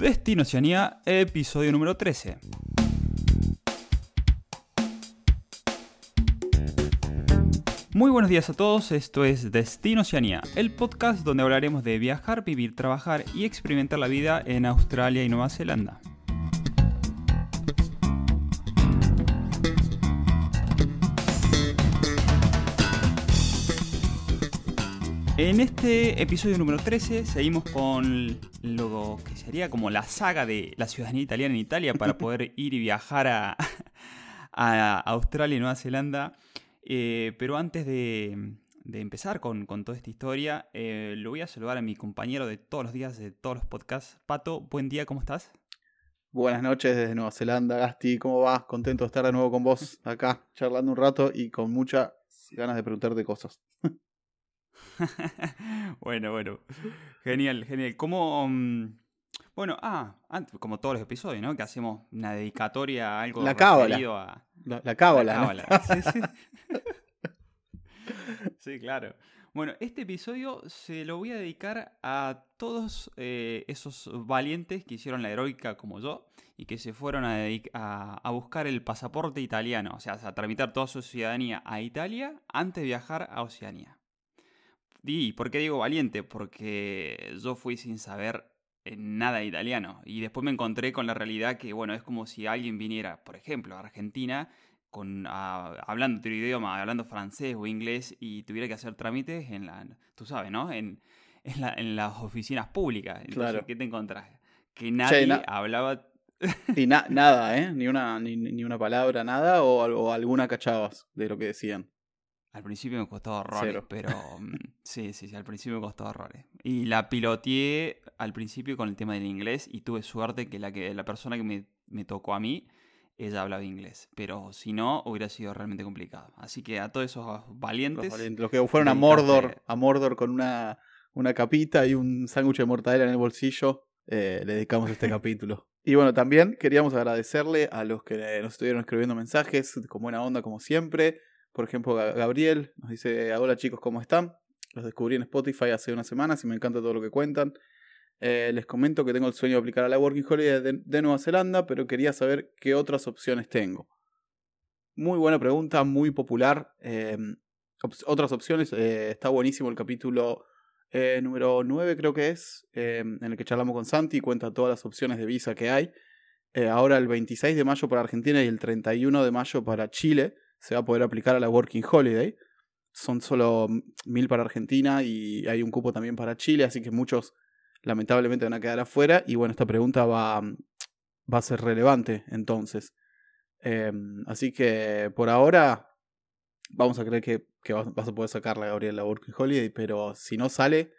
Destino Oceanía, episodio número 13. Muy buenos días a todos, esto es Destino Oceanía, el podcast donde hablaremos de viajar, vivir, trabajar y experimentar la vida en Australia y Nueva Zelanda. En este episodio número 13 seguimos con lo que sería como la saga de la ciudadanía italiana en Italia para poder ir y viajar a, Australia y Nueva Zelanda. Eh, pero antes de, empezar con, toda esta historia, eh, lo voy a saludar a mi compañero de todos los días, de todos los podcasts. Pato, buen día, ¿cómo estás? Buenas noches desde Nueva Zelanda, Gasti, ¿cómo vas? Contento de estar de nuevo con vos acá, charlando un rato y con muchas ganas de preguntarte cosas. bueno, bueno. Genial, genial. ¿Cómo... Mm, bueno, ah, como todos los episodios, ¿no? Que hacemos una dedicatoria a algo la cábala. A... La, la cábala. sí, sí. sí, claro. Bueno, este episodio se lo voy a dedicar a todos eh, esos valientes que hicieron la heroica como yo y que se fueron a, a, buscar el pasaporte italiano, o sea, a tramitar toda su ciudadanía a Italia antes de viajar a Oceanía. ¿Y por qué digo valiente? Porque yo fui sin saber nada italiano. Y después me encontré con la realidad que, bueno, es como si alguien viniera, por ejemplo, a Argentina, con, hablando otro idioma, hablando francés o inglés, y tuviera que hacer trámites en la, tú sabes, ¿no? En, en, las oficinas públicas. Entonces, ¿qué te encontrás? Que nadie hablaba... y nada, ¿eh? Ni una, ni, una palabra, nada, o, o alguna cachabas de lo que decían. Al principio me costó horrores, pero mm, sí, sí, sí, al principio me costó horrores. Y la piloteé al principio con el tema del inglés y tuve suerte que la, que, la persona que me, tocó a mí, ella hablaba inglés. Pero si no, hubiera sido realmente complicado. Así que a todos esos valientes... Los, que fueron a Mordor, a Mordor con una, una capita y un sándwich de mortadela en el bolsillo, eh, le dedicamos este capítulo. Y bueno, también queríamos agradecerle a los que nos estuvieron escribiendo mensajes con buena onda como siempre. Por ejemplo, Gabriel nos dice, hola chicos, ¿cómo están? Los descubrí en Spotify hace unas semanas y me encanta todo lo que cuentan. Eh, les comento que tengo el sueño de aplicar a la Working Holiday de, Nueva Zelanda, pero quería saber qué otras opciones tengo. Muy buena pregunta, muy popular. Em, otras opciones, eh, está buenísimo el capítulo eh, número 9 creo que es, en el que charlamos con Santi y cuenta todas las opciones de visa que hay. ahora el 26 de mayo para Argentina y el 31 de mayo para Chile se va a poder aplicar a la Working Holiday. Son solo mil para Argentina y hay un cupo también para Chile, así que muchos lamentablemente van a quedar afuera. Y bueno, esta pregunta va, va a ser relevante entonces. Em, así que por ahora vamos a creer que, vas, a poder sacarla, Gabriel, la Working Holiday, pero si no sale,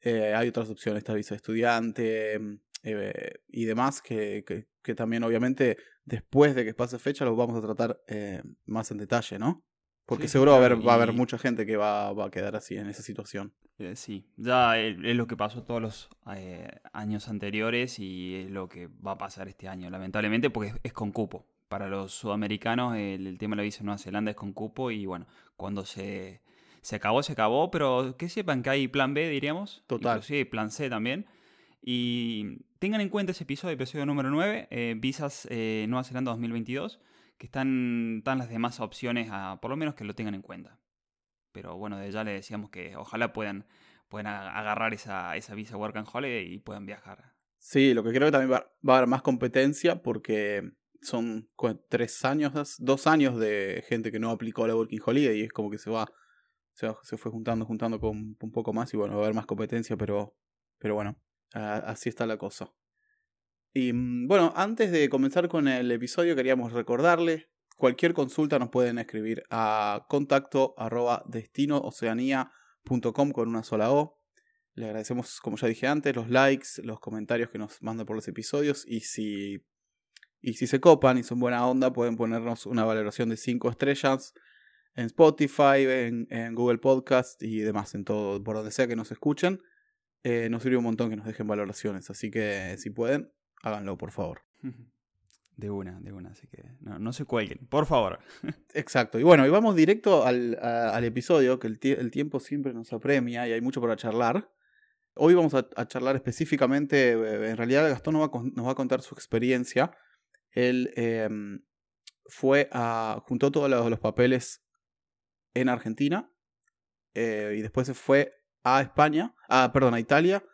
eh, hay otras opciones, esta visa de estudiante em, eh, y demás, que, que, también obviamente después de que pase fecha lo vamos a tratar eh, más en detalle, ¿no? Porque seguro va, a haber, va a haber mucha gente que va, va, a quedar así en esa situación. Eh, sí, ya es lo que pasó todos los años anteriores y es lo que va a pasar este año, lamentablemente, porque es, con cupo. Para los sudamericanos el, tema de la visa en Nueva Zelanda es con cupo y bueno, cuando se, se acabó, se acabó, pero que sepan que hay plan B, diríamos. Total. Sí, plan C también. Y tengan en cuenta ese episodio, episodio número 9, eh, Visas eh, Nueva Zelanda 2022, que están, están las demás opciones, a, por lo menos que lo tengan en cuenta. Pero bueno, de ya le decíamos que ojalá puedan, puedan agarrar esa, esa visa Work and Holiday y puedan viajar. Sí, lo que creo que también va, va a haber más competencia porque son tres años, dos años de gente que no aplicó la Working Holiday y es como que se va, se, se fue juntando, juntando con un poco más y bueno, va a haber más competencia, pero, pero bueno, así está la cosa. Y mm, bueno, antes de comenzar con el episodio queríamos recordarles, cualquier consulta nos pueden escribir a contacto arroba con una sola O. Le agradecemos, como ya dije antes, los likes, los comentarios que nos mandan por los episodios y si, y si se copan y son buena onda pueden ponernos una valoración de 5 estrellas en Spotify, en, en Google Podcast y demás, en todo, por donde sea que nos escuchen. Eh, nos sirve un montón que nos dejen valoraciones. Así que si pueden, háganlo, por favor. De una, de una, así que no, se cuelguen, por favor. Exacto. Y bueno, y vamos directo al, episodio, que el, tiempo siempre nos apremia y hay mucho para charlar. Hoy vamos a, charlar específicamente, eh, en realidad Gastón nos va, a contar su experiencia. Él em, fue a, juntó todos los, papeles en Argentina eh, y después se fue a España, a, perdón, a Italia,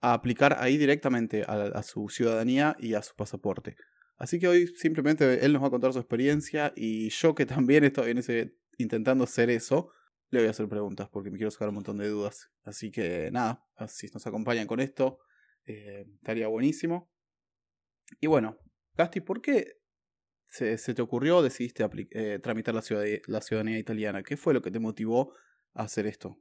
a aplicar ahí directamente a, su ciudadanía y a su pasaporte. Así que hoy simplemente él nos va a contar su experiencia y yo que también estoy en ese, intentando hacer eso, le voy a hacer preguntas porque me quiero sacar un montón de dudas. Así que nada, si nos acompañan con esto, eh, estaría buenísimo. Y bueno, Gasti, ¿por qué se, te ocurrió, decidiste eh, tramitar la, la ciudadanía italiana? ¿Qué fue lo que te motivó a hacer esto?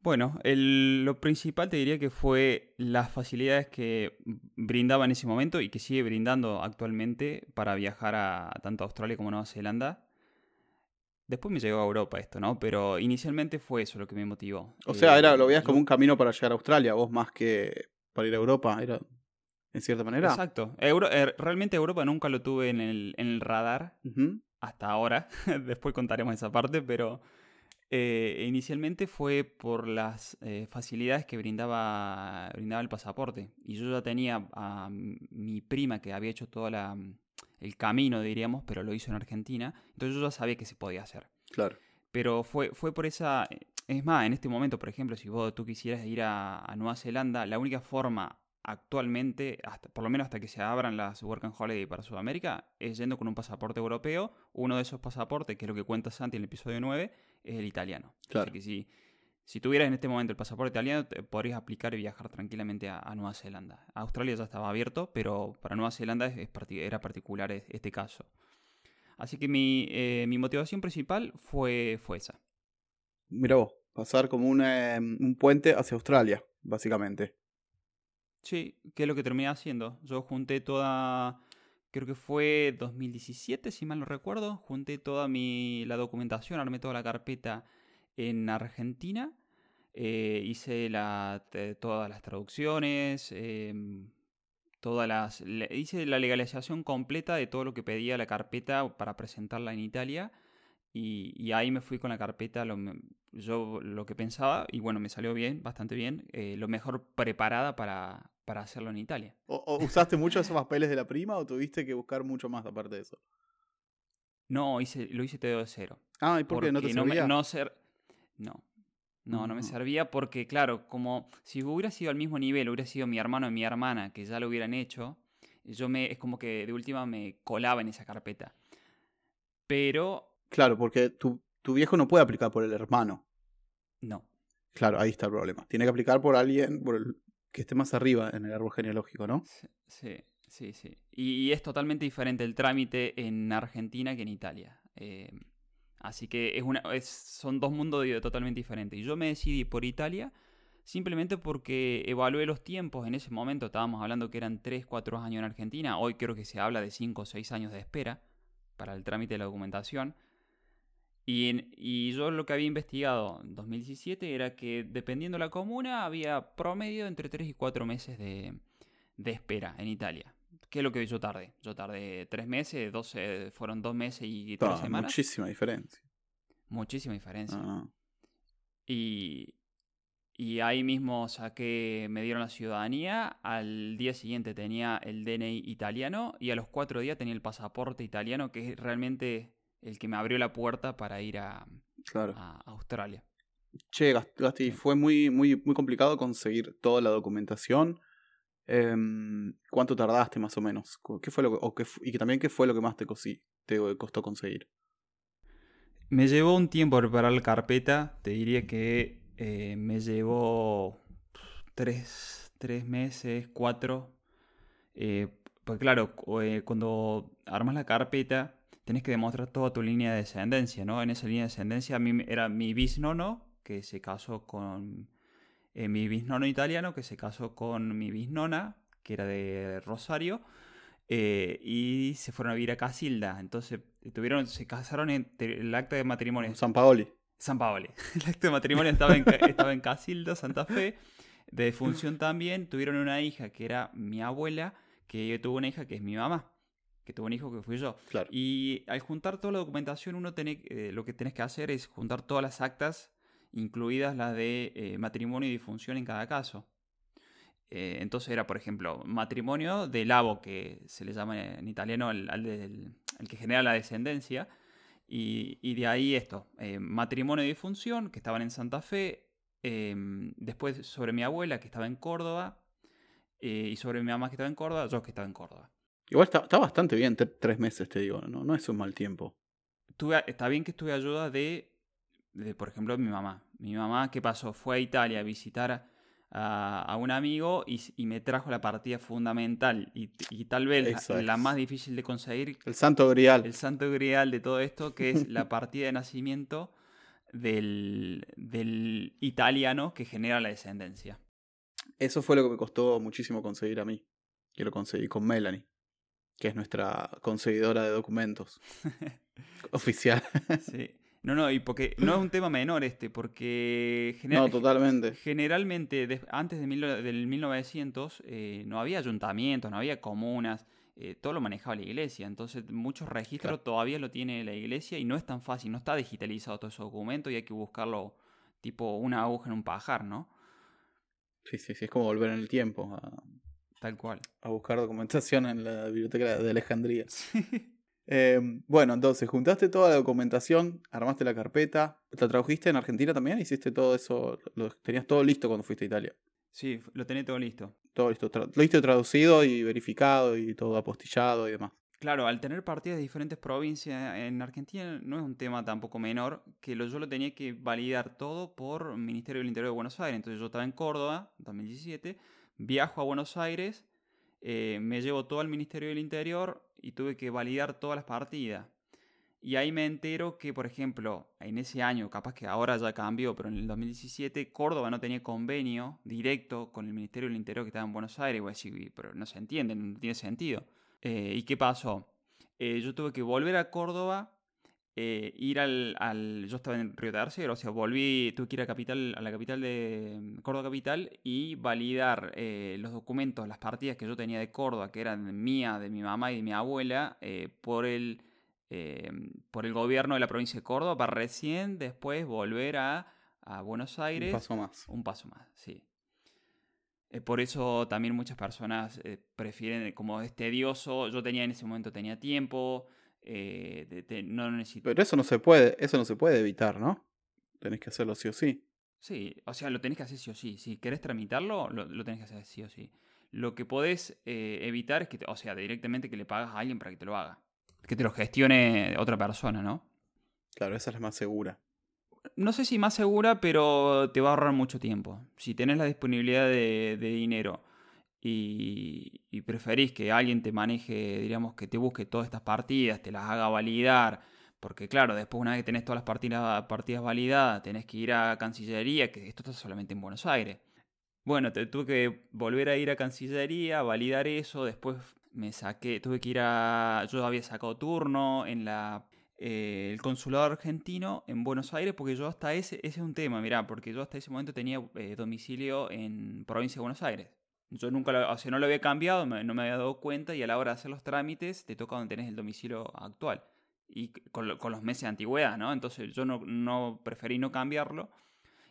Bueno, lo principal te diría que fue las facilidades que brindaba en ese momento y que sigue brindando actualmente para viajar a tanto a Australia como a Nueva Zelanda. Después me llegó a Europa esto, ¿no? Pero inicialmente fue eso lo que me motivó. O sea, era, lo veías como un camino para llegar a Australia, vos más que para ir a Europa, era en cierta manera. Exacto. Er, realmente Europa nunca lo tuve en el, en el radar hasta ahora. Después contaremos esa parte, pero eh, inicialmente fue por las eh, facilidades que brindaba, brindaba el pasaporte. Y yo ya tenía a mi prima que había hecho todo el camino, diríamos, pero lo hizo en Argentina. Entonces yo ya sabía que se podía hacer. Claro. Pero fue, fue por esa... Es más, en este momento, por ejemplo, si vos tú quisieras ir a, a Nueva Zelanda, la única forma actualmente, hasta, por lo menos hasta que se abran las Work and Holiday para Sudamérica, es yendo con un pasaporte europeo. Uno de esos pasaportes, que es lo que cuenta Santi en el episodio 9, es el italiano. Claro. que si, si tuvieras en este momento el pasaporte italiano, podrías aplicar y viajar tranquilamente a, Nueva Zelanda. Australia ya estaba abierto, pero para Nueva Zelanda es, era particular este caso. Así que mi, eh, mi motivación principal fue, fue esa. Mira vos, pasar como un puente hacia Australia, básicamente. Sí, que es lo que terminé haciendo. Yo junté toda, creo que fue 2017, si mal no recuerdo, junté toda mi, la documentación, armé toda la carpeta en Argentina, eh, hice la, todas las traducciones, em, todas las, hice la legalización completa de todo lo que pedía la carpeta para presentarla en Italia. Y, ahí me fui con la carpeta, lo, yo lo que pensaba, y bueno, me salió bien, bastante bien, eh, lo mejor preparada para, para hacerlo en Italia. ¿O, usaste mucho esos papeles de la prima o tuviste que buscar mucho más aparte de eso? No, hice, lo hice todo de cero. Ah, ¿y por qué no te servía? No, ser, no, no, no me servía porque, claro, como si hubiera sido al mismo nivel, hubiera sido mi hermano y mi hermana que ya lo hubieran hecho, yo me, es como que de última me colaba en esa carpeta. Pero Claro, porque tu, tu viejo no puede aplicar por el hermano. No. Claro, ahí está el problema. Tiene que aplicar por alguien por el, que esté más arriba en el árbol genealógico, ¿no? Sí, sí, sí. Y, es totalmente diferente el trámite en Argentina que en Italia. Eh, así que es una, son dos mundos totalmente diferentes. Y yo me decidí por Italia simplemente porque evalué los tiempos. En ese momento estábamos hablando que eran 3, 4 años en Argentina. Hoy creo que se habla de 5 o 6 años de espera para el trámite de la documentación. Y, yo lo que había investigado en 2017 era que dependiendo de la comuna había promedio entre 3 y 4 meses de, espera en Italia. ¿Qué es lo que yo tardé? Yo tardé 3 meses, 12, fueron 2 meses y 3 ah, semanas. Muchísima diferencia. Muchísima diferencia. Ah. Y, y ahí mismo saqué, me dieron la ciudadanía, al día siguiente tenía el DNI italiano y a los 4 días tenía el pasaporte italiano, que es realmente el que me abrió la puerta para ir a, Australia. Che, Gasti, fue muy, muy, muy complicado conseguir toda la documentación. Em, ¿Cuánto tardaste más o menos? ¿Qué fue lo o qué, y también qué fue lo que más te, te costó conseguir? Me llevó un tiempo preparar la carpeta. Te diría que eh, me llevó tres, tres meses, cuatro. Eh, pues claro, eh, cuando armas la carpeta, tenés que demostrar toda tu línea de descendencia, ¿no? En esa línea de descendencia a mí era mi bisnono, que se casó con eh, mi bisnono italiano, que se casó con mi bisnona, que era de Rosario, eh, y se fueron a vivir a Casilda. Entonces, tuvieron, se casaron en el acta de matrimonio. San Paoli. San Paoli. El acta de matrimonio estaba en, estaba en Casilda, Santa Fe. De función también, tuvieron una hija que era mi abuela, que tuvo una hija que es mi mamá que tuvo un hijo que fui yo. Y al juntar toda la documentación, uno tiene, eh, lo que tenés que hacer es juntar todas las actas, incluidas las de eh, matrimonio y difunción en cada caso. Eh, entonces era, por ejemplo, matrimonio de labo, que se le llama en italiano el, el que genera la descendencia. Y, de ahí esto, eh, matrimonio de difunción, que estaban en Santa Fe, em, después sobre mi abuela, que estaba en Córdoba, y sobre mi mamá, que estaba en Córdoba, yo que estaba en Córdoba. Igual está, bastante bien, tres meses te digo, no, no es un mal tiempo. está bien que estuve ayuda de, de, por ejemplo, mi mamá. Mi mamá, ¿qué pasó? Fue a Italia a visitar a, un amigo y, me trajo la partida fundamental y, tal vez la, más difícil de conseguir. El santo grial. El santo grial de todo esto, que es la partida de nacimiento del, del italiano que genera la descendencia. Eso fue lo que me costó muchísimo conseguir a mí. Que lo conseguí con Melanie, que es nuestra conseguidora de documentos. oficial. sí. No, no, y porque no es un tema menor este, porque no, totalmente. generalmente antes de del 1900 eh, no había ayuntamientos, no había comunas, eh, todo lo manejaba la iglesia, entonces muchos registros todavía lo tiene la iglesia y no es tan fácil, no está digitalizado todo ese documento y hay que buscarlo tipo una aguja en un pajar, ¿no? Sí, sí, sí, es como volver en el tiempo. Tal cual. A buscar documentación en la biblioteca de Alejandría. Sí. Em, bueno, entonces, juntaste toda la documentación, armaste la carpeta, ¿la tradujiste en Argentina también? ¿Hiciste todo eso? Lo, ¿Tenías todo listo cuando fuiste a Italia? Sí, lo tenía todo listo. Todo listo. lo listo traducido y verificado y todo apostillado y demás. Claro, al tener partidas de diferentes provincias en Argentina no es un tema tampoco menor, que lo, yo lo tenía que validar todo por Ministerio del Interior de Buenos Aires. Entonces yo estaba en Córdoba, 2017, viajo a Buenos Aires, eh, me llevo todo al Ministerio del Interior, y tuve que validar todas las partidas. Y ahí me entero que, por ejemplo, en ese año, capaz que ahora ya cambió, pero en el 2017 Córdoba no tenía convenio directo con el Ministerio del Interior que estaba en Buenos Aires. Voy a decir, pero no se entiende, no tiene sentido. Eh, ¿Y qué pasó? Eh, yo tuve que volver a Córdoba, eh, ir al, Yo estaba en Río Tercero, o sea, volví, tuve que ir a, capital, a la capital de mm, Córdoba Capital y validar eh, los documentos, las partidas que yo tenía de Córdoba, que eran mía, de mi mamá y de mi abuela, eh, por, el, por el gobierno de la provincia de Córdoba, para recién después volver a, a Buenos Aires. Un paso más. Un paso más, sí. por eso también muchas personas prefieren, como es tedioso, yo tenía en ese momento tenía tiempo, eh, no necesito... Pero eso no se puede, eso no se puede evitar, ¿no? Tenés que hacerlo sí o sí. Sí, o sea, lo tenés que hacer sí o sí. Si querés tramitarlo, lo, tenés que hacer sí o sí. Lo que podés eh, evitar es que, o sea, directamente que le pagas a alguien para que te lo haga. Que te lo gestione otra persona, ¿no? Claro, esa es la más segura. No sé si más segura, pero te va a ahorrar mucho tiempo. Si tenés la disponibilidad de dinero y, preferís que alguien te maneje, diríamos, que te busque todas estas partidas, te las haga validar, porque claro, después una vez que tenés todas las partidas, validadas, tenés que ir a Cancillería, que esto está solamente en Buenos Aires. Bueno, te, tuve que volver a ir a Cancillería, validar eso, después me saqué, tuve que ir a... Yo había sacado turno en la eh, el consulado argentino en Buenos Aires, porque yo hasta ese, ese es un tema, mirá, porque yo hasta ese momento tenía eh, domicilio en provincia de Buenos Aires. Yo nunca lo, o sea, no lo había cambiado, no me había dado cuenta y a la hora de hacer los trámites te toca donde tenés el domicilio actual. Y con, los meses de antigüedad, ¿no? Entonces yo no, preferí no cambiarlo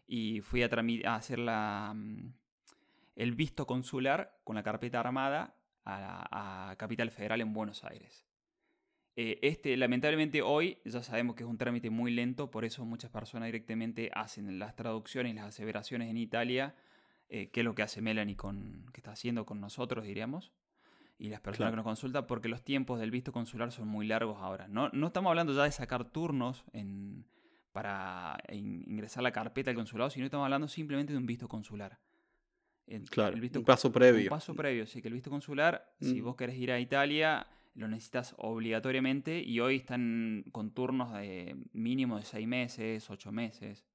y fui a, a hacer mm, el visto consular con la carpeta armada a, Capital Federal en Buenos Aires. Eh, este, lamentablemente hoy ya sabemos que es un trámite muy lento, por eso muchas personas directamente hacen las traducciones, las aseveraciones en Italia eh, qué es lo que hace Melanie con, que está haciendo con nosotros, diríamos, y las personas que nos consultan, porque los tiempos del visto consular son muy largos ahora. No, no estamos hablando ya de sacar turnos en, para ingresar la carpeta al consulado, sino estamos hablando simplemente de un visto consular. claro, un paso previo. Un paso previo, sí, que el visto consular, si mm. vos querés ir a Italia, lo necesitas obligatoriamente y hoy están con turnos de mínimo de seis meses, ocho meses.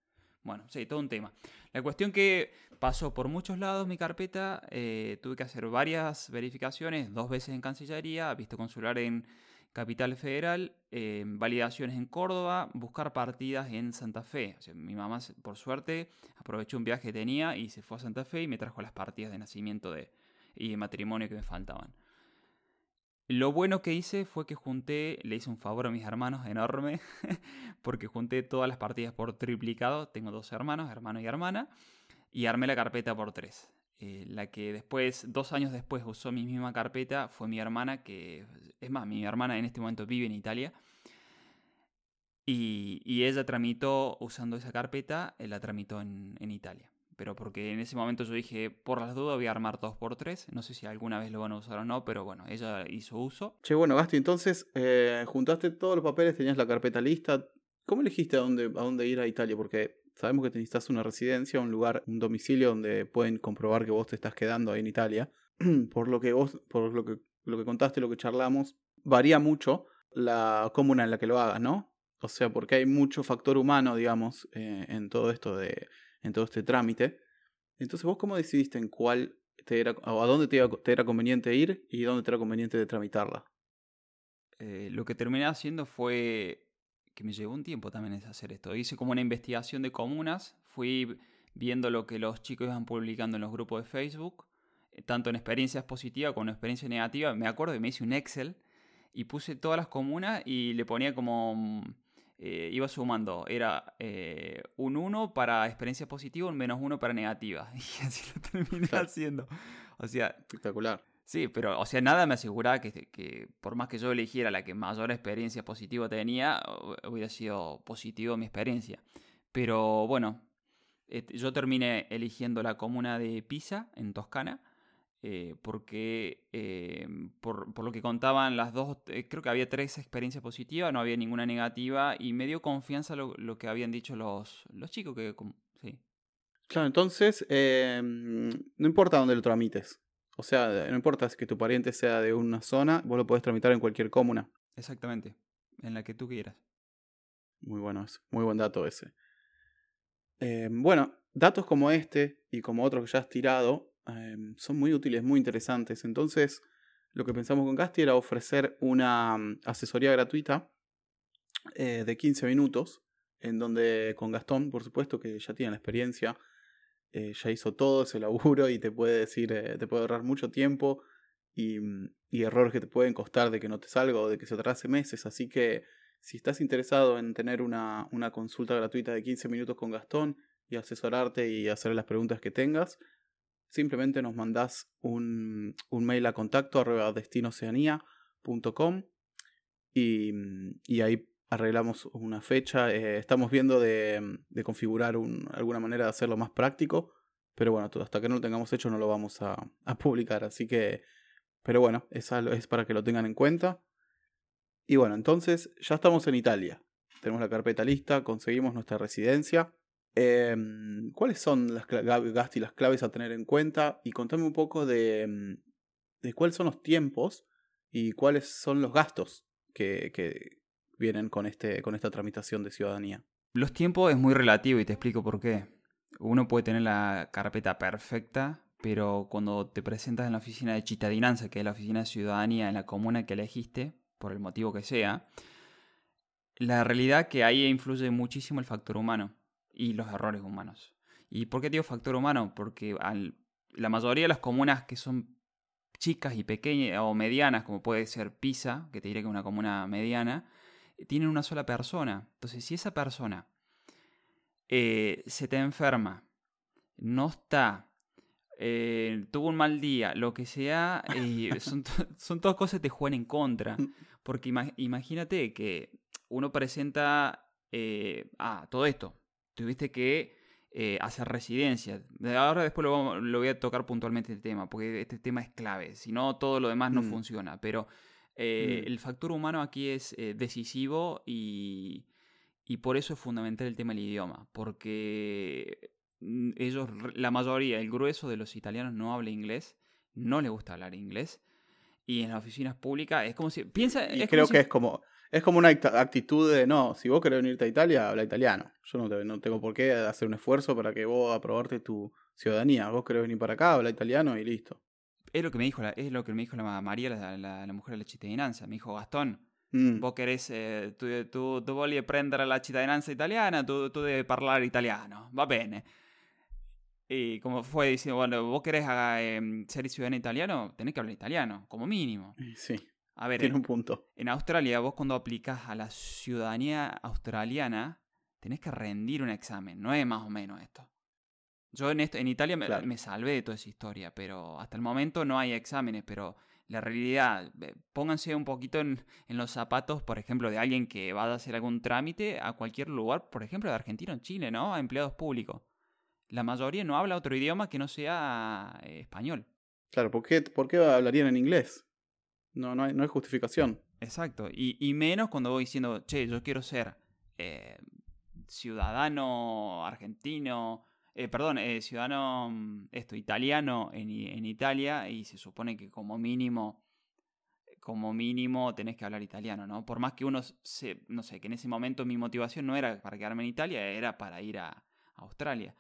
Bueno, sí, todo un tema. La cuestión que pasó por muchos lados mi carpeta, eh, tuve que hacer varias verificaciones, dos veces en Cancillería, visto consular en Capital Federal, eh, validaciones en Córdoba, buscar partidas en Santa Fe. mi mamá, por suerte, aprovechó un viaje que tenía y se fue a Santa Fe y me trajo las partidas de nacimiento de, y de matrimonio que me faltaban. Lo bueno que hice fue que junté, le hice un favor a mis hermanos enorme, porque junté todas las partidas por triplicado. Tengo dos hermanos, hermano y hermana, y armé la carpeta por tres. Eh, la que después, dos años después, usó mi misma carpeta fue mi hermana, que es más, mi hermana en este momento vive en Italia. Y, ella tramitó, usando esa carpeta, la tramitó en, Italia. Pero porque en ese momento yo dije, por las dudas voy a armar 2x3. No sé si alguna vez lo van a usar o no, pero bueno, ella hizo uso. Che, bueno, Gasti, entonces eh, juntaste todos los papeles, tenías la carpeta lista. ¿Cómo elegiste a dónde, a dónde ir a Italia? Porque sabemos que necesitas una residencia, un lugar, un domicilio donde pueden comprobar que vos te estás quedando ahí en Italia. por lo que vos, por lo que, lo que contaste, lo que charlamos, varía mucho la comuna en la que lo hagas, ¿no? O sea, porque hay mucho factor humano, digamos, eh, en todo esto de, en todo este trámite. Entonces, ¿vos cómo decidiste en cuál te era, o a dónde te, era conveniente ir y dónde te era conveniente de tramitarla? Eh, lo que terminé haciendo fue que me llevó un tiempo también hacer esto. Hice como una investigación de comunas, fui viendo lo que los chicos iban publicando en los grupos de Facebook, eh, tanto en experiencias positivas como en experiencias negativas. Me acuerdo que me hice un Excel y puse todas las comunas y le ponía como... Eh, iba sumando, era eh, un 1 para experiencias positivas, un menos 1 para negativas. Y así lo terminé haciendo. O sea, espectacular. Sí, pero, o sea, nada me aseguraba que, que, por más que yo eligiera la que mayor experiencia positiva tenía, hubiera sido positivo mi experiencia. Pero bueno, yo terminé eligiendo la comuna de Pisa, en Toscana, eh, porque eh, por, por, lo que contaban las dos, eh, creo que había tres experiencias positivas, no había ninguna negativa, y me dio confianza lo, lo que habían dicho los, los chicos que... Sí. Claro, entonces, no importa dónde lo tramites. O sea, no importa si que tu pariente sea de una zona, vos lo podés tramitar en cualquier comuna. Exactamente, en la que tú quieras. Muy bueno eso, muy buen dato ese. Eh, bueno, datos como este y como otros que ya has tirado eh, son muy útiles, muy interesantes. Entonces, lo que pensamos con Gasti era ofrecer una mm, asesoría gratuita eh, de 15 minutos, en donde con Gastón, por supuesto, que ya tiene la experiencia eh, ya hizo todo ese laburo y te puede decir, eh, te puede ahorrar mucho tiempo y, mm, y, errores que te pueden costar de que no te salga o de que se atrase meses. Así que si estás interesado en tener una, una consulta gratuita de 15 minutos con Gastón y asesorarte y hacer las preguntas que tengas, simplemente nos mandás un, un mail a contacto arroba destinoceanía.com y, mm, y ahí arreglamos una fecha. Eh, estamos viendo de, de configurar un, alguna manera de hacerlo más práctico. Pero bueno, hasta que no lo tengamos hecho no lo vamos a, a publicar. Así que, pero bueno, esa es para que lo tengan en cuenta. Y bueno, entonces ya estamos en Italia. Tenemos la carpeta lista, conseguimos nuestra residencia. Em, ¿Cuáles son las, y las claves a tener en cuenta? Y contame un poco de, de cuáles son los tiempos y cuáles son los gastos que, que, vienen con, este, con esta tramitación de ciudadanía. Los tiempos es muy relativo y te explico por qué. Uno puede tener la carpeta perfecta, pero cuando te presentas en la oficina de Chitadinanza, que es la oficina de ciudadanía en la comuna que elegiste, por el motivo que sea, la realidad que ahí influye muchísimo el factor humano y los errores humanos. ¿Y por qué digo factor humano? Porque la mayoría de las comunas que son chicas y pequeñas o medianas, como puede ser Pisa, que te diré que es una comuna mediana, tienen una sola persona. Entonces, si esa persona eh, se te enferma, no está, eh, tuvo un mal día, lo que sea, son, son, todas cosas que te juegan en contra. Porque imagínate que uno presenta, eh, ah, todo esto, tuviste que hacer residencia. Ahora después lo, lo, voy a tocar puntualmente este tema, porque este tema es clave, si no todo lo demás no mm. funciona. Pero eh, mm. El factor humano aquí es eh, decisivo y, y, por eso es fundamental el tema del idioma, porque mm, ellos, la mayoría, el grueso de los italianos no habla inglés, no les gusta hablar inglés, y en las oficinas públicas es como si... Piensa, y creo que es como... Es como una actitud de, no, si vos querés venirte a Italia, habla italiano. Yo no, no tengo por qué hacer un esfuerzo para que vos aprobarte tu ciudadanía. Vos querés venir para acá, habla italiano y listo. Es lo que me dijo la, es lo que me dijo la María, la, la, mujer de la cittadinanza. Me dijo, Gastón, mm. vos querés, eh, tu, tu, tu voglio prendere la cittadinanza italiana, tú, tú debes hablar italiano, va bene. Y como fue diciendo, bueno, vos querés eh, ser ciudadano italiano, tenés que hablar italiano, como mínimo. Sí. A ver, tiene un punto. En Australia, vos cuando aplicas a la ciudadanía australiana, tenés que rendir un examen, no es más o menos esto. Yo en, esto, en Italia me, salvé de toda esa historia, pero hasta el momento no hay exámenes, pero la realidad, pónganse un poquito en, los zapatos, por ejemplo, de alguien que va a hacer algún trámite a cualquier lugar, por ejemplo, de Argentina o en Chile, ¿no? A empleados públicos. La mayoría no habla otro idioma que no sea eh, español. Claro, ¿por qué, ¿por qué hablarían en inglés? No, no hay, no hay justificación. Exacto, y, y, menos cuando voy diciendo, che, yo quiero ser eh, ciudadano argentino, eh, perdón, eh, ciudadano mm, esto, italiano en, en, Italia y se supone que como mínimo, como mínimo tenés que hablar italiano, ¿no? Por más que uno, se, no sé, que en ese momento mi motivación no era para quedarme en Italia, era para ir a, Australia.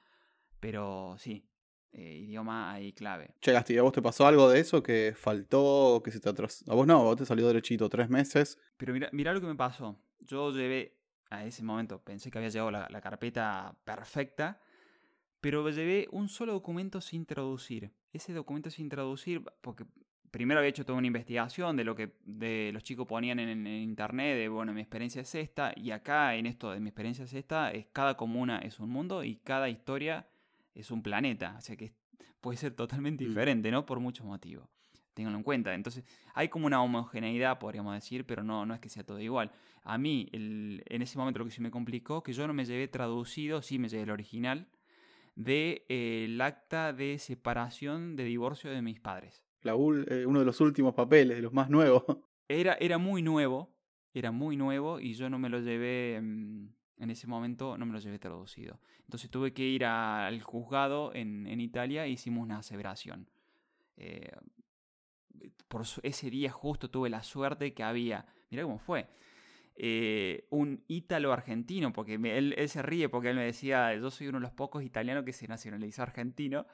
Pero sí, eh, idioma ahí clave. Che, Gasti, ¿a vos te pasó algo de eso que faltó, que se te atrasó? A vos no, a vos te salió derechito tres meses. Pero mira, mira lo que me pasó. Yo llevé, a ese momento, pensé que había llegado la, la carpeta perfecta pero llevé un solo documento sin traducir. Ese documento sin traducir, porque primero había hecho toda una investigación de lo que de los chicos ponían en, internet, de bueno, mi experiencia es esta, y acá en esto de mi experiencia es esta, es cada comuna es un mundo y cada historia es un planeta. O sea que puede ser totalmente mm. diferente, ¿no? Por muchos motivos. Ténganlo en cuenta. Entonces, hay como una homogeneidad, podríamos decir, pero no, no es que sea todo igual. A mí, en ese momento lo que se me complicó, que yo no me llevé traducido, sí me llevé el original, del de, acta de separación de divorcio de mis padres. La eh, uno de los últimos papeles, de los más nuevos. Era, era muy nuevo, era muy nuevo y yo no me lo llevé, mm, en ese momento no me lo llevé traducido. Entonces tuve que ir al juzgado en, en Italia e hicimos una aseveración. Eh, por ese día justo tuve la suerte que había, mira cómo fue, eh, un ítalo argentino, porque él, se ríe porque él me decía, yo soy uno de los pocos italianos que se nacionalizó argentino.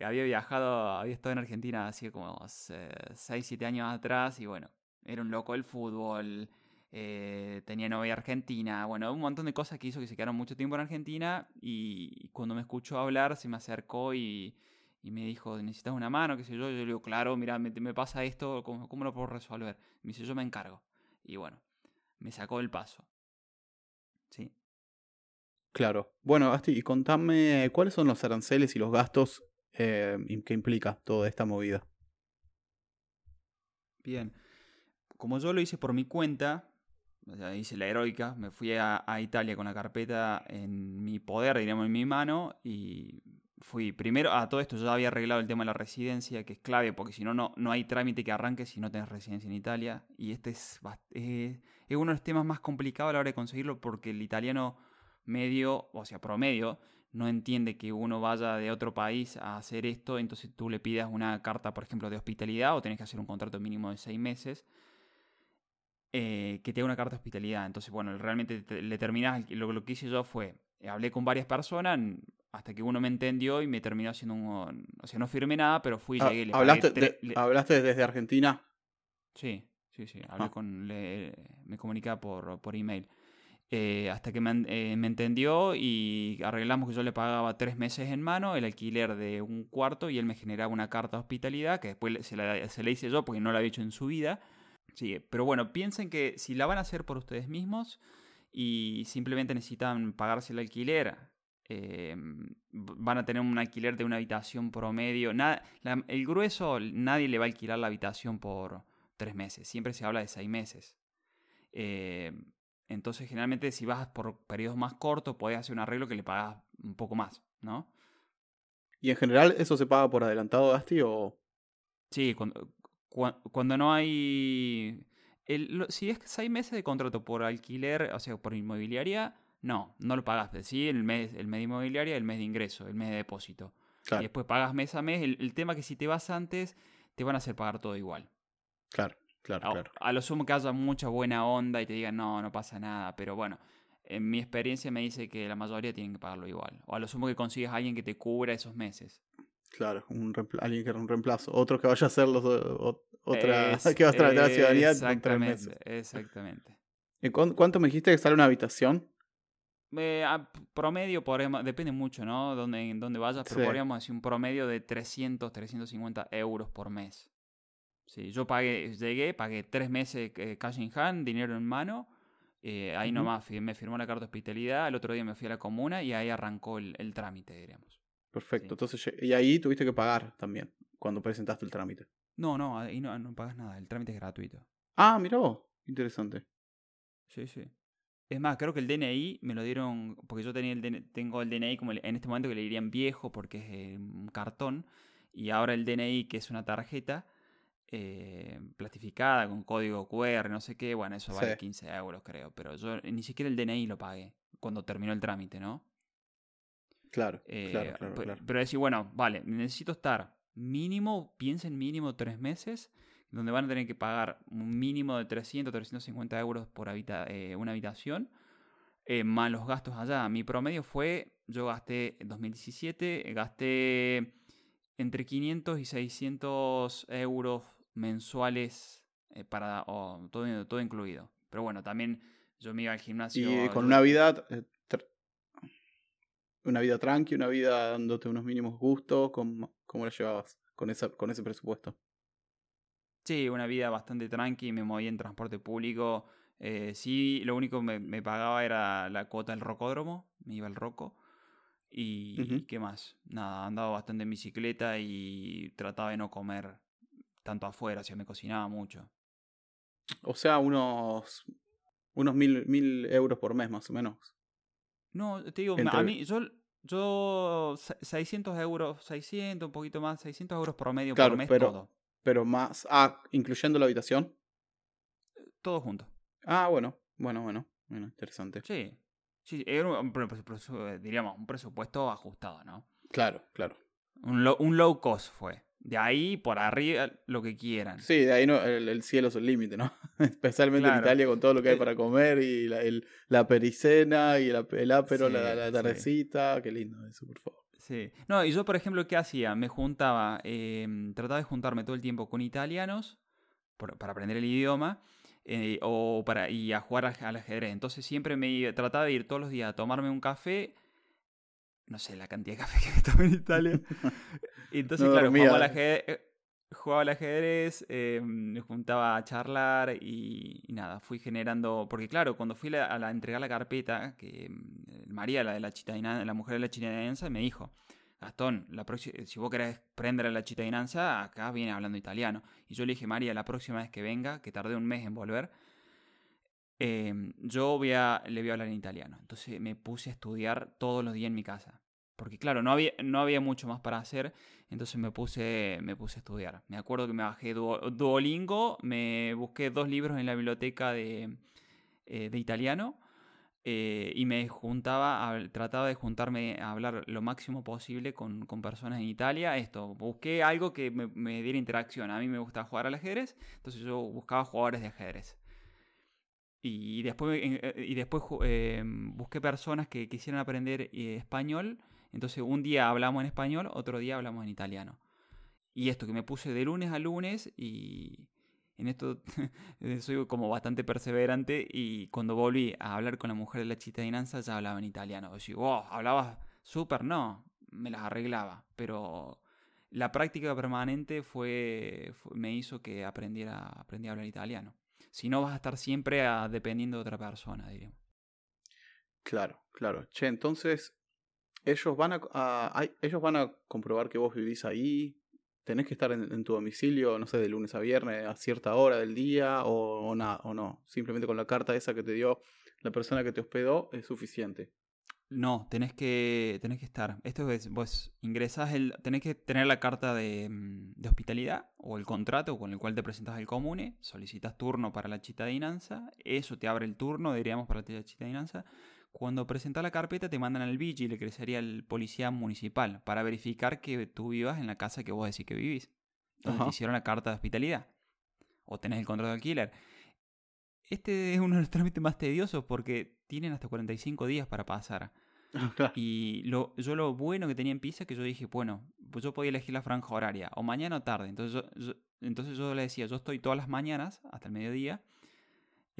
Había viajado, había estado en Argentina hace como 6, 7 años atrás y bueno, era un loco del fútbol, eh, tenía novia argentina, bueno, un montón de cosas que hizo que se quedaron mucho tiempo en Argentina y cuando me escuchó hablar se me acercó y, me dijo, ¿necesitas una mano? qué sé yo? Yo le digo, claro, mira, me, pasa esto, ¿cómo, ¿cómo, lo puedo resolver? Me dice, yo me encargo. Y bueno, me sacó el paso. Sí. Claro. Bueno, Asti, y contame cuáles son los aranceles y los gastos eh, que implica toda esta movida. Bien. Como yo lo hice por mi cuenta, hice la heroica, me fui a, Italia con la carpeta en mi poder, diríamos, en mi mano, y fui primero a todo esto, yo había arreglado el tema de la residencia, que es clave, porque si no, no hay trámite que arranque si no tenés residencia en Italia. Y este es, es, uno de los temas más complicados a la hora de conseguirlo, porque el italiano medio, o sea, promedio, no entiende que uno vaya de otro país a hacer esto, entonces tú le pidas una carta, por ejemplo, de hospitalidad, o tenés que hacer un contrato mínimo de seis meses. Eh, que te haga una carta de hospitalidad. Entonces, bueno, realmente le terminás. Lo, lo que hice yo fue, hablé con varias personas, hasta que uno me entendió y me terminó haciendo un... O sea, no firmé nada, pero fui y ah, llegué. ¿hablaste, ¿Hablaste desde Argentina? Sí, sí, sí. Hablé ah. con... me comunicaba por, por email. Eh, hasta que me, eh, me, entendió y arreglamos que yo le pagaba tres meses en mano, el alquiler de un cuarto y él me generaba una carta de hospitalidad que después se la, se la hice yo porque no la había hecho en su vida. Sí, pero bueno, piensen que si la van a hacer por ustedes mismos y simplemente necesitan pagarse el alquiler eh, van a tener un alquiler de una habitación promedio. Nada, el grueso, nadie le va a alquilar la habitación por tres meses. Siempre se habla de seis meses. Eh, entonces, generalmente, si vas por periodos más cortos, puedes hacer un arreglo que le pagas un poco más, ¿no? ¿Y en general eso se paga por adelantado, Gasti? O... Sí, cuando, cuando no hay. si es seis meses de contrato por alquiler, o sea, por inmobiliaria, no, no lo pagas. Sí, el mes, el mes de inmobiliaria, el mes de ingreso, el mes de depósito. Y después pagas mes a mes. El, tema que si te vas antes, te van a hacer pagar todo igual. Claro, claro, a, claro. A lo sumo que haya mucha buena onda y te digan, no, no pasa nada. Pero bueno, en mi experiencia me dice que la mayoría tienen que pagarlo igual. O a lo sumo que consigues a alguien que te cubra esos meses. Claro, un alguien que era un reemplazo. Otro que vaya a hacer los, otra, que va a traer la ciudadanía. Exactamente, exactamente. ¿Cuánto me dijiste que sale una habitación? Eh, promedio, podríamos, depende mucho, ¿no? Donde, en dónde vayas, pero podríamos decir un promedio de 300, 350 euros por mes. Sí, yo pagué, llegué, pagué tres meses eh, cash in hand, dinero en mano. Eh, ahí nomás me firmó la carta de hospitalidad. El otro día me fui a la comuna y ahí arrancó el, trámite, diríamos. Perfecto. Entonces, y ahí tuviste que pagar también cuando presentaste el trámite. No, no, ahí no, no pagas nada. El trámite es gratuito. Ah, mira vos. Interesante. Sí, sí. Es más, creo que el DNI me lo dieron, porque yo tenía el tengo el DNI como en este momento que le dirían viejo porque es eh, un cartón, y ahora el DNI que es una tarjeta eh, plastificada con código QR, no sé qué, bueno, eso vale 15 euros creo, pero yo ni siquiera el DNI lo pagué cuando terminó el trámite, ¿no? Claro, claro, claro, pero, pero decir, bueno, vale, necesito estar mínimo, piensen mínimo tres meses donde van a tener que pagar un mínimo de 300, 350 euros por eh, una habitación, eh, más los gastos allá. Mi promedio fue, yo gasté en 2017, gasté entre 500 y 600 euros mensuales eh, para todo, todo incluido. Pero bueno, también yo me iba al gimnasio. Y con una vida, una vida tranqui, una vida dándote unos mínimos gustos, ¿cómo, cómo la llevabas con, esa, con ese presupuesto? Sí, una vida bastante tranqui, me movía en transporte público. Eh, sí, lo único que me, pagaba era la cuota del rocódromo, me iba al roco. Y qué más, nada, andaba bastante en bicicleta y trataba de no comer tanto afuera, o sea, me cocinaba mucho. O sea, unos, unos mil, mil euros por mes más o menos. No, te digo, a mí, yo, yo 600 euros, 600, un poquito más, 600 euros promedio por mes todo pero más. Ah, incluyendo la habitación. Todo junto. Ah, bueno, bueno, bueno. Bueno, interesante. Sí. Sí, era un, diríamos, un presupuesto ajustado, ¿no? Claro, claro. Un, un low cost fue. De ahí por arriba lo que quieran. Sí, de ahí no, el, cielo es el límite, ¿no? Especialmente en Italia con todo lo que hay eh, para comer y la, el, la pericena y el, el ápero, la, la, tardecita. Qué lindo eso, por favor. Sí. No, y yo, por ejemplo, ¿qué hacía? Me juntaba, em, trataba de juntarme todo el tiempo con italianos para aprender el idioma eh, o para, y a jugar al ajedrez. Entonces siempre me trataba de ir todos los días a tomarme un café. No sé la cantidad de café que me tomé en Italia. Entonces, claro, jugaba al ajedrez, eh, jugaba al ajedrez, eh, me juntaba a charlar y, nada, fui generando, porque claro, cuando fui a, la, entregar la carpeta, que mm, María, la de la chitainanza, la mujer de la chitainanza, me dijo, Gastón, la si vos querés prender a la chitainanza, acá viene hablando italiano. Y yo le dije, María, la próxima vez que venga, que tardé un mes en volver, em, yo voy a, le voy a hablar en italiano. Entonces me puse a estudiar todos los días en mi casa. Porque claro, no había, no había mucho más para hacer, entonces me puse, me puse a estudiar. Me acuerdo que me bajé Duolingo, me busqué dos libros en la biblioteca de, eh, de italiano eh, y me juntaba, trataba de juntarme a hablar lo máximo posible con, con personas en Italia. Esto, busqué algo que me, me, diera interacción. A mí me gusta jugar al ajedrez, entonces yo buscaba jugadores de ajedrez. Y después, eh, y después busqué personas que quisieran aprender español entonces un día hablamos en español, otro día hablamos en italiano. Y esto que me puse de lunes a lunes y en esto soy como bastante perseverante y cuando volví a hablar con la mujer de la cittadinanza ya hablaba en italiano. Yo wow, hablaba súper, no, me las arreglaba, pero la práctica permanente fue, me hizo que aprendiera, aprendí a hablar italiano. Si no vas a estar siempre dependiendo de otra persona, diríamos. Claro, claro. Che, entonces ellos van a, ellos van a comprobar que vos vivís ahí. Tenés que estar en, tu domicilio, no sé, de lunes a viernes a cierta hora del día o, o, o no. Simplemente con la carta esa que te dio la persona que te hospedó es suficiente. No, tenés que, tenés que estar. Esto es, vos ingresás, el, tenés que tener la carta de, mm, de hospitalidad o el contrato con el cual te presentas al comune, solicitas turno para la chita de inanza, eso te abre el turno, diríamos, para la chita de inanza. Cuando presentas la carpeta te mandan al vigile, que sería el policía municipal, para verificar que tú vivas en la casa que vos decís que vivís. Donde te hicieron la carta de hospitalidad. O tenés el contrato de alquiler. Este es uno de los trámites más tediosos porque tienen hasta 45 días para pasar. Y lo, yo lo bueno que tenía en Pisa es que yo dije, bueno, pues yo podía elegir la franja horaria, o mañana o tarde. Entonces entonces yo le decía, yo estoy todas las mañanas hasta el mediodía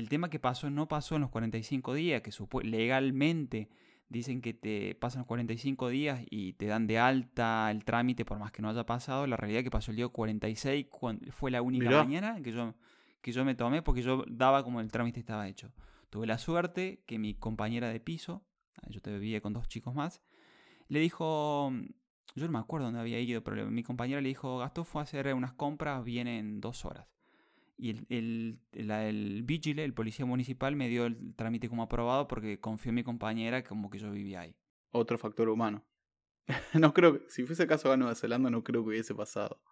el tema que pasó no pasó en los 45 días, que legalmente dicen que te pasan los 45 días y te dan de alta el trámite por más que no haya pasado. La realidad que pasó el día 46 fue la única mañana que yo, que yo me tomé porque yo daba como el trámite estaba hecho. Tuve la suerte que mi compañera de piso, yo te vivía con dos chicos más, le dijo, Yo no me acuerdo dónde había ido, pero mi compañera le dijo, Gastón fue a hacer unas compras, viene en dos horas. Y el, el, el vigile, el policía municipal, me dio el trámite como aprobado porque confió en mi compañera como que yo vivía ahí. Otro factor humano. no creo que, si fuese caso a Nueva Zelanda, no creo que hubiese pasado.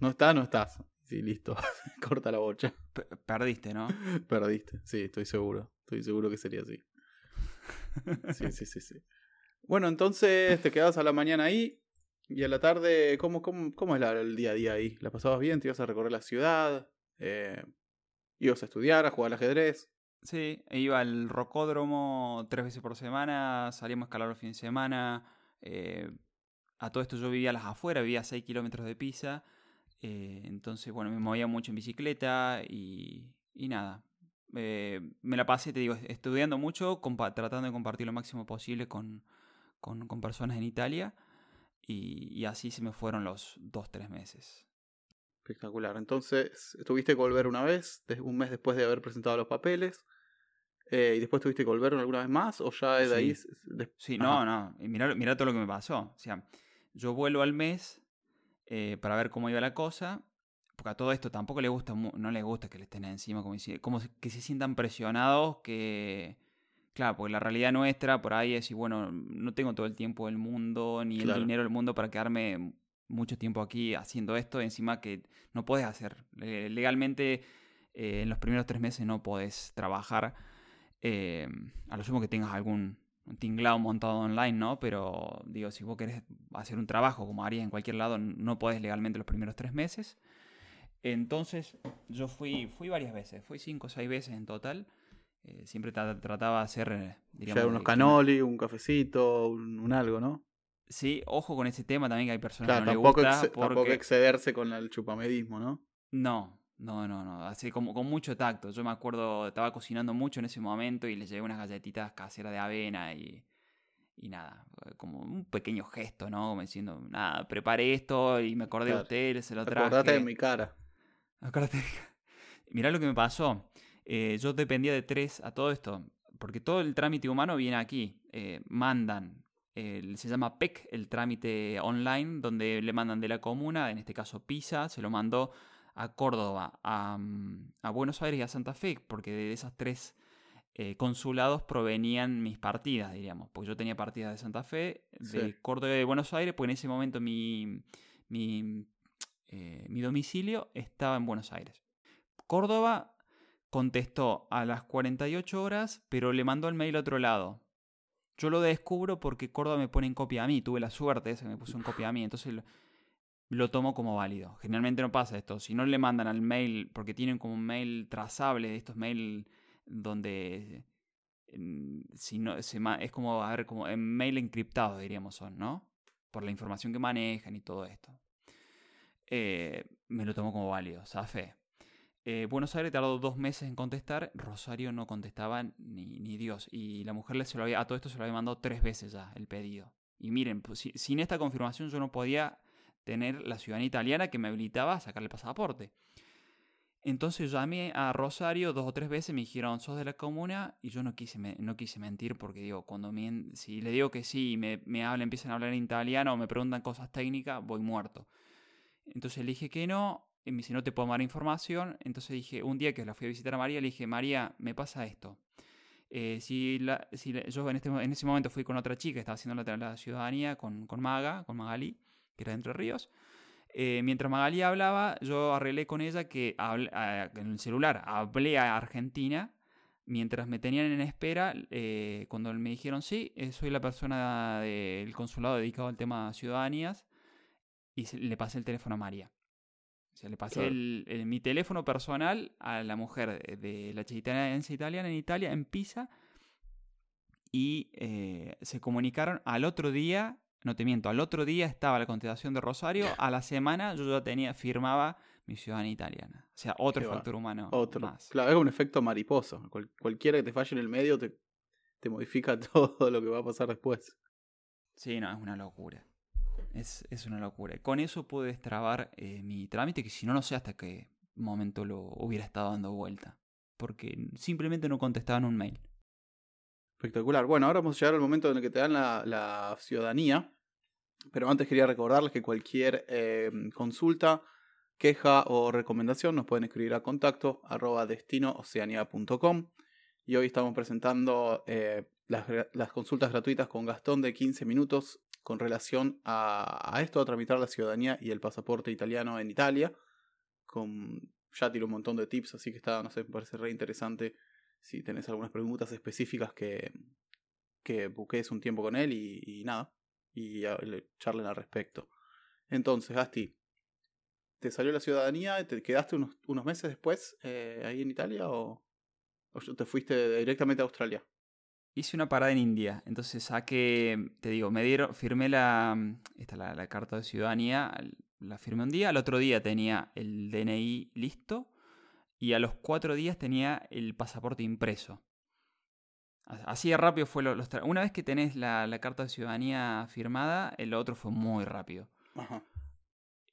No estás, no estás. Sí, listo. Corta la bocha. perdiste, ¿no? Perdiste, sí, estoy seguro. Estoy seguro que sería así. Sí, sí, sí, sí. Bueno, entonces te quedabas a la mañana ahí y a la tarde, ¿cómo, cómo, cómo es el día a día ahí? ¿La pasabas bien? ¿Te ibas a recorrer la ciudad? Eh, ¿Ibas a estudiar, a jugar al ajedrez? Sí, iba al rocódromo tres veces por semana, salíamos a escalar los fines de semana. Eh, a todo esto yo vivía a las afueras, vivía a 6 kilómetros de Pisa. Eh, entonces, bueno, me movía mucho en bicicleta y, y nada. Eh, me la pasé, te digo, estudiando mucho, tratando de compartir lo máximo posible con, con, con personas en Italia. Y, y, así se me fueron los dos, tres meses. Espectacular. Entonces, tuviste que volver una vez, un mes después de haber presentado los papeles. Eh, ¿Y después tuviste que volver alguna vez más? ¿O ya de ahí? Sí, no, no. Mira, mira todo lo que me pasó. O sea, yo vuelvo al mes eh, para ver cómo iba la cosa. Porque a todo esto tampoco le gusta, no le gusta que le estén encima, como, como que se sientan presionados, que... Claro, porque la realidad nuestra por ahí es, y bueno, no tengo todo el tiempo del mundo, ni el dinero del mundo para quedarme mucho tiempo aquí haciendo esto, encima que no puedes hacer. legalmente eh, en los primeros tres meses no puedes trabajar, eh, a lo sumo que tengas algún tinglado montado online, ¿no? Pero digo, si vos querés hacer un trabajo como harías en cualquier lado, no podés legalmente los primeros tres meses. Entonces yo fui, fui varias veces, fui cinco o seis veces en total. Eh, siempre trataba de hacer, digamos... unos canoli, un cafecito, un algo, ¿no? Sí, ojo con ese tema también que hay personas que no tampoco, le gusta tampoco excederse con el chupamedismo, ¿no? No, no, no, no. Así como con mucho tacto. Yo me acuerdo, estaba cocinando mucho en ese momento y le llevé unas galletitas caseras de avena y, y nada, como un pequeño gesto, ¿no? Como diciendo, nada, preparé esto y me acordé de usted, se lo traje. Acordate de mi cara. Cara. Mirá lo que me pasó. Eh, yo dependía de tres a todo esto, porque todo el trámite humano viene aquí. Eh, mandan se llama PEC, el trámite online, donde le mandan de la comuna, en este caso Pisa, se lo mandó a Córdoba, a, mm, Buenos Aires y a Santa Fe, porque de esas tres eh, consulados provenían mis partidas, diríamos. Porque yo tenía partidas de Santa Fe, de Córdoba y de Buenos Aires, pues en ese momento mi, mi, eh, mi domicilio estaba en Buenos Aires. Córdoba contestó a las 48 horas, pero le mandó el mail a otro lado. Yo lo descubro porque Córdoba me pone en copia a mí. Tuve la suerte esa que me puso en copia a mí. Entonces lo, tomo como válido. Generalmente no pasa esto. Si no le mandan al mail, porque tienen como un mail trazable de estos mail donde si no, es como, a ver, como mail encriptado, diríamos son, ¿no? Por la información que manejan y todo esto. Eh, me lo tomo como válido, fe. Eh, Buenos Aires tardó dos meses en contestar, Rosario no contestaba ni, ni Dios. Y la mujer se lo había, a todo esto se lo había mandado tres veces ya el pedido. Y miren, pues, sin esta confirmación yo no podía tener la ciudadanía italiana que me habilitaba a sacarle el pasaporte. Entonces llamé a Rosario dos o tres veces, me dijeron, sos de la comuna, y yo no quise, no quise mentir porque digo, cuando si le digo que sí y me, me hablan, empiezan a hablar en italiano o me preguntan cosas técnicas, voy muerto. Entonces le dije que no, y me dice, no te puedo dar información. Entonces dije, un día que la fui a visitar a María, le dije, María, me pasa esto. Eh, si, la, si yo en, este, en ese momento fui con otra chica, estaba haciendo la, la ciudadanía con, con, Maga, con Magali, que era de Entre Ríos. Eh, mientras Magali hablaba, yo arreglé con ella que en el celular hablé a Argentina. Mientras me tenían en espera, eh, cuando me dijeron, sí, soy la persona del consulado dedicado al tema ciudadanías, y le pasé el teléfono a María le pasé mi teléfono personal a la mujer de, la cittadinanza italiana en Italia, en Pisa, y eh, se comunicaron al otro día, no te miento, al otro día estaba la contestación de Rosario, a la semana yo ya tenía, firmaba mi ciudadanía italiana. O sea, otro factor humano otro. más. Claro, es un efecto mariposo. cualquiera que te falle en el medio te, te modifica todo lo que va a pasar después. Sí, no, es una locura. Es, es una locura. Con eso pude destrabar eh, mi trámite, que si no, no sé hasta qué momento lo hubiera estado dando vuelta. Porque simplemente no contestaban un mail. Espectacular. Bueno, ahora vamos a llegar al momento en el que te dan la, ciudadanía. Pero antes quería recordarles que cualquier eh, consulta, queja o recomendación nos pueden escribir a contacto arroba y hoy estamos presentando eh, las, las, consultas gratuitas con Gastón de 15 minutos con relación a, esto, a tramitar la ciudadanía y el pasaporte italiano en Italia. Ya tiró un montón de tips, así que está, no sé, me parece re interesante si tenés algunas preguntas específicas que, que buquees un tiempo con él y, nada, y le charlen al respecto. Entonces, Gasti, ¿te salió la ciudadanía? ¿Te quedaste unos, unos meses después eh, ahí en Italia o te fuiste directamente a Australia? Hice una parada en India, entonces saqué, te digo, me dieron, firmé la, esta, la, la carta de ciudadanía, la firmé un día, al otro día tenía el DNI listo y a los cuatro días tenía el pasaporte impreso. Así de rápido fue lo, los Una vez que tenés la, la, carta de ciudadanía firmada, el otro fue muy rápido. Ajá.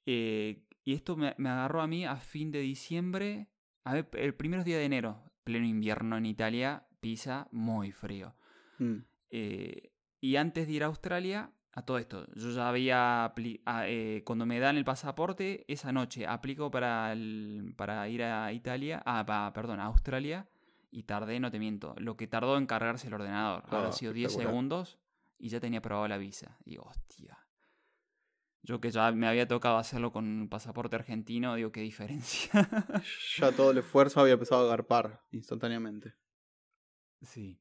Eh, y esto me, me, agarró a mí a fin de diciembre, a ver, el primer día de enero, pleno invierno en Italia, Pisa, muy frío. Mm. Eh, y antes de ir a Australia, a todo esto, yo ya había, eh, cuando me dan el pasaporte, esa noche aplico para, el, para ir a Italia, ah, pa, perdón, a Australia, y tardé, no te miento, lo que tardó en cargarse el ordenador. Oh, Habrá sido 10 segundos y ya tenía aprobado la visa. Digo, hostia. Yo que ya me había tocado hacerlo con un pasaporte argentino, digo, qué diferencia. ya todo el esfuerzo había empezado a agarpar instantáneamente. Sí.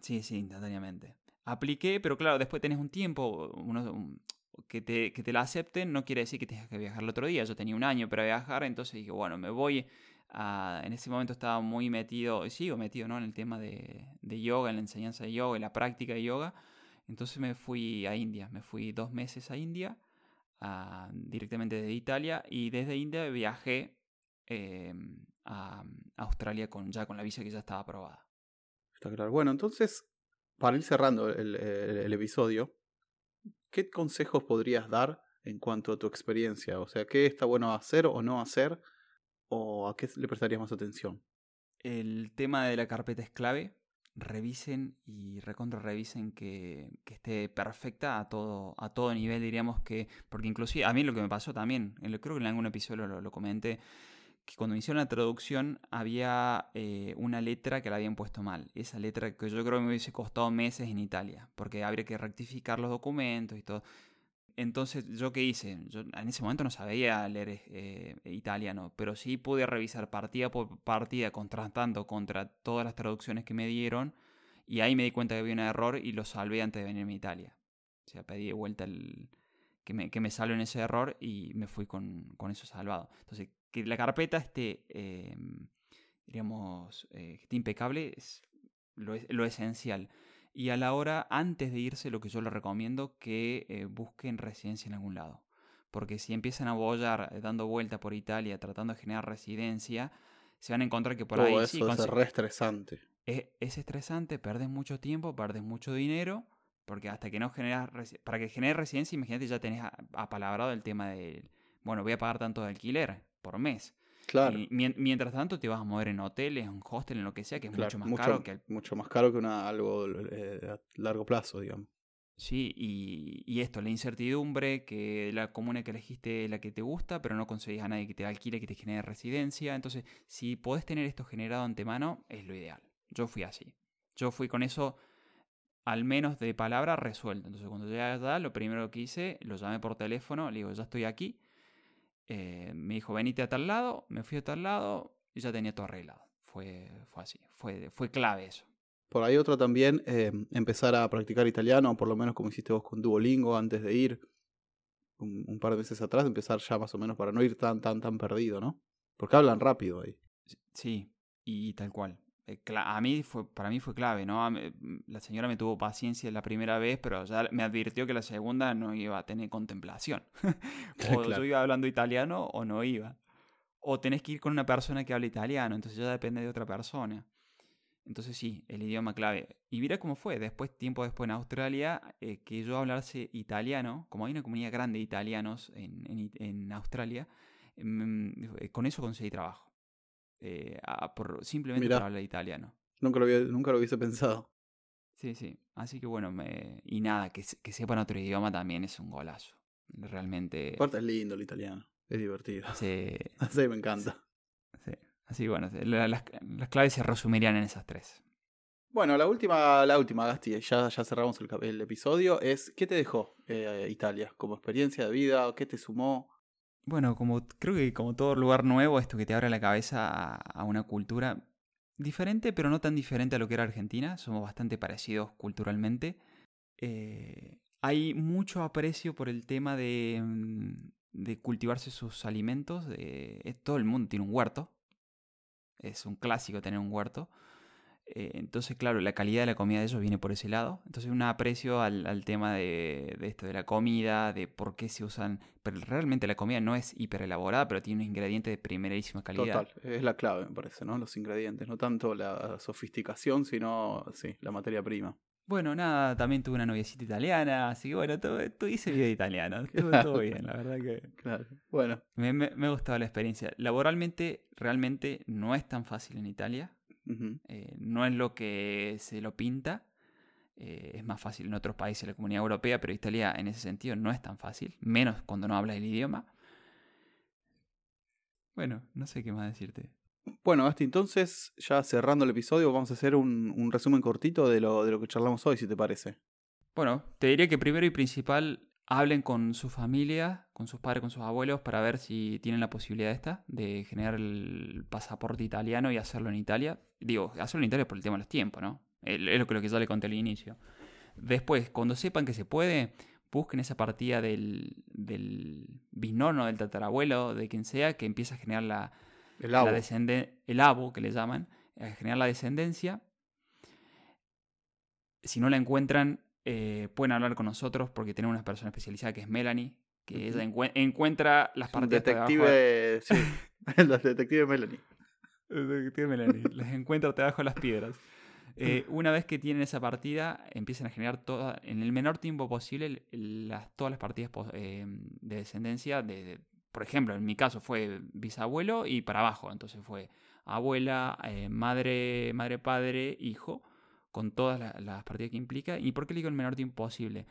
Sí, sí, instantáneamente. Apliqué, pero claro, después tenés un tiempo, uno, un, que, te, que te la acepten, no quiere decir que tengas que viajar el otro día. Yo tenía un año para viajar, entonces dije, bueno, me voy Uh, en ese momento estaba muy metido, sigo metido ¿no? en el tema de, yoga, en la enseñanza de yoga, en la práctica de yoga. Entonces me fui a India, me fui dos meses a India, uh, directamente desde Italia, y desde India viajé eh, a Australia con, ya con la visa que ya estaba aprobada. Bueno, entonces, para ir cerrando el, episodio, ¿qué consejos podrías dar en cuanto a tu experiencia? O sea, ¿qué está bueno hacer o no hacer? ¿O a qué le prestarías más atención? El tema de la carpeta es clave. Revisen y recontra revisen que, esté perfecta a todo, a todo nivel, diríamos que. Porque inclusive a mí lo que me pasó también, creo que en algún episodio lo comenté, que cuando hicieron la traducción había eh, una letra que la habían puesto mal. Esa letra que yo creo que me hubiese costado meses en Italia, porque habría que rectificar los documentos y todo. Entonces, ¿yo qué hice? Yo en ese momento no sabía leer eh, italiano, pero sí pude revisar partida por partida, contrastando contra todas las traducciones que me dieron, y ahí me di cuenta que había un error y lo salvé antes de venirme a Italia. O sea, pedí de vuelta el, que, me, que me salven ese error y me fui con, con eso salvado. Entonces, que la carpeta esté, eh, diríamos, eh, esté impecable es lo, lo esencial. Y a la hora, antes de irse, lo que yo les recomiendo, que eh, busquen residencia en algún lado. Porque si empiezan a bollar eh, dando vuelta por Italia, tratando de generar residencia, se van a encontrar que por ahí... Eso sí, es re estresante. Es, es, estresante, perdes mucho tiempo, perdes mucho dinero, porque hasta que no generas... Para que genere residencia, imagínate, ya tenés apalabrado el tema de... Bueno, voy a pagar tanto de alquiler por mes. Claro. Y mientras tanto te vas a mover en hoteles, en hostel, en lo que sea, que es claro, mucho más mucho, caro que... Mucho más caro que una, algo eh, a largo plazo, digamos. Sí, y, y, esto, la incertidumbre, que la comuna que elegiste es la que te gusta, pero no conseguís a nadie que te alquile, que te genere residencia. Entonces, si podés tener esto generado antemano, es lo ideal. Yo fui así. Yo fui con eso, al menos de palabra, resuelto. Entonces, cuando llegué allá, lo primero que hice, lo llamé por teléfono, le digo, ya estoy aquí eh, me dijo, venite a tal lado, me fui a tal lado y ya tenía todo arreglado. Fue, fue así, fue, fue clave eso. Por ahí otra también, eh, empezar a practicar italiano, por lo menos como hiciste vos con Duolingo antes de ir, un, un, par de meses atrás, empezar ya más o menos para no ir tan, tan, tan perdido, ¿no? Porque hablan rápido ahí. Sí, y tal cual. Eh, a mí fue, para mí fue clave, ¿no? Mm, la señora me tuvo paciencia la primera vez, pero ya me advirtió que la segunda no iba a tener contemplación. o claro. yo iba hablando italiano o no iba. O tenés que ir con una persona que habla italiano, entonces ya depende de otra persona. Entonces sí, el idioma clave. Y mira cómo fue, después, tiempo después en Australia, eh, que yo hablarse italiano, como hay una comunidad grande de italianos en, en, en Australia, eh, con eso conseguí trabajo eh, a, por, simplemente Mirá, por hablar italiano. Nunca lo, había, nunca lo hubiese pensado. Sí, sí. Así que bueno, me... y nada, que, que sepan otro idioma también es un golazo. Realmente. Aparte es lindo el italiano. Es divertido. Sí. sí, me encanta. Sí. Así que bueno, las, claves se resumirían en esas tres. Bueno, la última, la última, Gasti, ya, ya cerramos el, episodio, es ¿qué te dejó eh, Italia como experiencia de vida? ¿Qué te sumó? Bueno, como creo que como todo lugar nuevo, esto que te abre la cabeza a, una cultura diferente, pero no tan diferente a lo que era Argentina. Somos bastante parecidos culturalmente. Eh, hay mucho aprecio por el tema de, mm, cultivarse sus alimentos. Todo el mundo tiene un huerto. Es un clásico tener un huerto. Eh, entonces, claro, la calidad de la comida de ellos viene por ese lado. Entonces, un aprecio al, tema de, esto, de la comida, de por qué se usan. Pero realmente la comida no es hiper elaborada, pero tiene un ingrediente de primerísima calidad. Total, es la clave, me parece, ¿no? Los ingredientes. No tanto la sofisticación, sino, sí, la materia prima. Bueno, nada, también tuve una noviecita italiana, así que bueno, todo, hice vida italiana, todo bien, la verdad que... Claro, bueno. Me, me, me gustaba la experiencia. Laboralmente, realmente no es tan fácil en Italia. Eh, no es lo que se lo pinta. Eh, es más fácil en otros países de la comunidad europea, pero Italia en ese sentido no es tan fácil, menos cuando no habla el idioma. Bueno, no sé qué más decirte. Bueno, Gasti, entonces, ya cerrando el episodio, vamos a hacer un, resumen cortito de lo, de lo que charlamos hoy, si te parece. Bueno, te diría que primero y principal hablen con su familia, con sus padres, con sus abuelos, para ver si tienen la posibilidad esta de generar el pasaporte italiano y hacerlo en Italia. Digo, hacerlo en Italia por el tema de los tiempos, ¿no? Es lo que ya le conté al inicio. Después, cuando sepan que se puede, busquen esa partida del, del bisnono, del tatarabuelo, de quien sea, que empieza a generar la, el abo. el abo, que le llaman, a generar la descendencia. Si no la encuentran, eh, pueden hablar con nosotros porque tenemos una persona especializada que es Melanie, que ella encuentra las partes detective, de sí, los detectives Melanie. El detective Melanie, las encuentra debajo de las piedras. Eh, una vez que tienen esa partida, empiezan a generar toda, en el menor tiempo posible las, todas las partidas eh, de descendencia. De, por ejemplo, en mi caso fue bisabuelo y para abajo. Entonces fue abuela, madre, madre, padre, hijo con todas las partidas que implica. ¿Y por qué le digo el menor tiempo posible?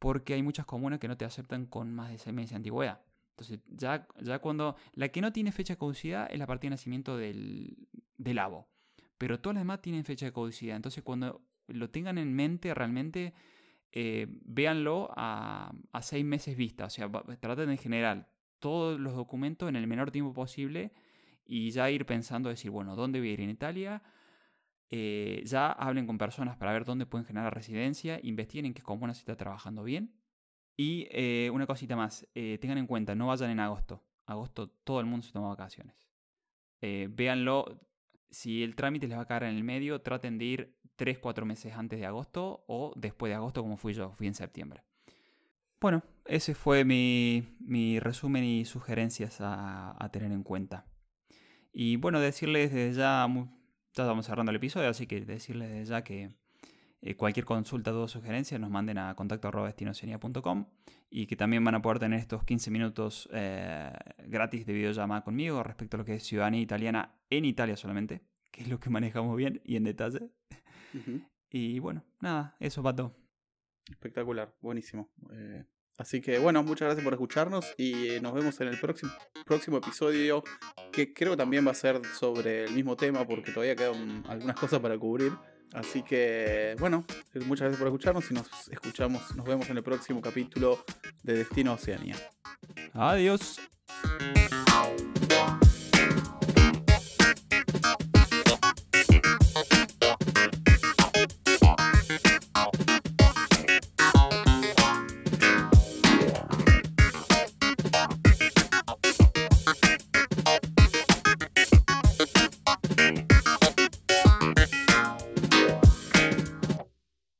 Porque hay muchas comunas que no te aceptan con más de seis meses de antigüedad. Entonces, ya, ya cuando. La que no tiene fecha de caducidad es la partida de nacimiento del, del abo. Pero todas las demás tienen fecha de caducidad. Entonces, cuando lo tengan en mente, realmente eh, véanlo a, a, seis meses vista. O sea, traten en general todos los documentos en el menor tiempo posible y ya ir pensando, decir, bueno, ¿dónde voy a ir en Italia? Eh, ya hablen con personas para ver dónde pueden generar residencia, investiguen en qué comuna se está trabajando bien. Y eh, una cosita más, eh, tengan en cuenta, no vayan en agosto. Agosto todo el mundo se toma vacaciones. véanlo, si el trámite les va a caer en el medio, traten de ir 3-4 meses antes de agosto o después de agosto como fui yo, fui en septiembre. Bueno, ese fue mi, mi resumen y sugerencias a, tener en cuenta. Y bueno, decirles desde ya ya estamos cerrando el episodio, así que decirles desde ya que eh, cualquier consulta, duda o sugerencia nos manden a contacto y que también van a poder tener estos 15 minutos eh, gratis de videollamada conmigo respecto a lo que es ciudadanía italiana en Italia solamente, que es lo que manejamos bien y en detalle. Y bueno, nada, eso todo. Espectacular, buenísimo. Eh, Así que bueno, muchas gracias por escucharnos y eh, nos vemos en el próximo, próximo episodio que creo también va a ser sobre el mismo tema porque todavía quedan algunas cosas para cubrir. Así que bueno, muchas gracias por escucharnos y nos escuchamos, nos vemos en el próximo capítulo de Destino Oceanía. Adiós.